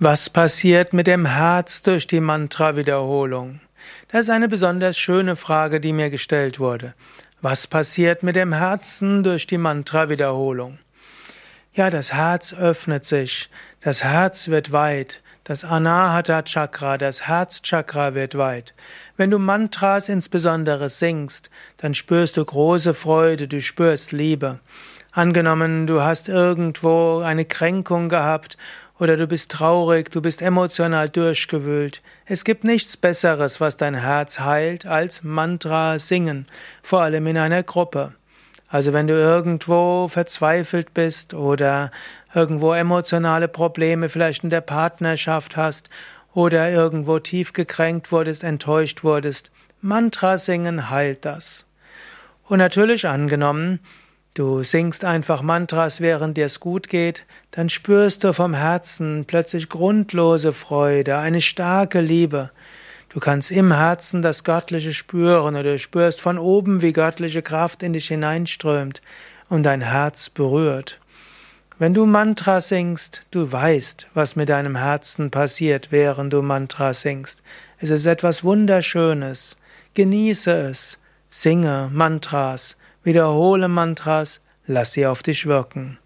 Was passiert mit dem Herz durch die Mantra-Wiederholung? Das ist eine besonders schöne Frage, die mir gestellt wurde. Was passiert mit dem Herzen durch die Mantra-Wiederholung? Ja, das Herz öffnet sich, das Herz wird weit, das Anahata Chakra, das Herzchakra wird weit. Wenn du Mantras insbesondere singst, dann spürst du große Freude, du spürst Liebe. Angenommen, du hast irgendwo eine Kränkung gehabt oder du bist traurig, du bist emotional durchgewühlt. Es gibt nichts Besseres, was dein Herz heilt, als Mantra singen, vor allem in einer Gruppe. Also wenn du irgendwo verzweifelt bist oder irgendwo emotionale Probleme vielleicht in der Partnerschaft hast oder irgendwo tief gekränkt wurdest, enttäuscht wurdest, Mantra singen heilt das. Und natürlich angenommen, Du singst einfach Mantras, während dir es gut geht, dann spürst du vom Herzen plötzlich grundlose Freude, eine starke Liebe. Du kannst im Herzen das Göttliche spüren oder du spürst von oben, wie göttliche Kraft in dich hineinströmt und dein Herz berührt. Wenn du Mantra singst, du weißt, was mit deinem Herzen passiert, während du Mantra singst. Es ist etwas Wunderschönes. Genieße es. Singe Mantras. Wiederhole Mantras, lass sie auf dich wirken.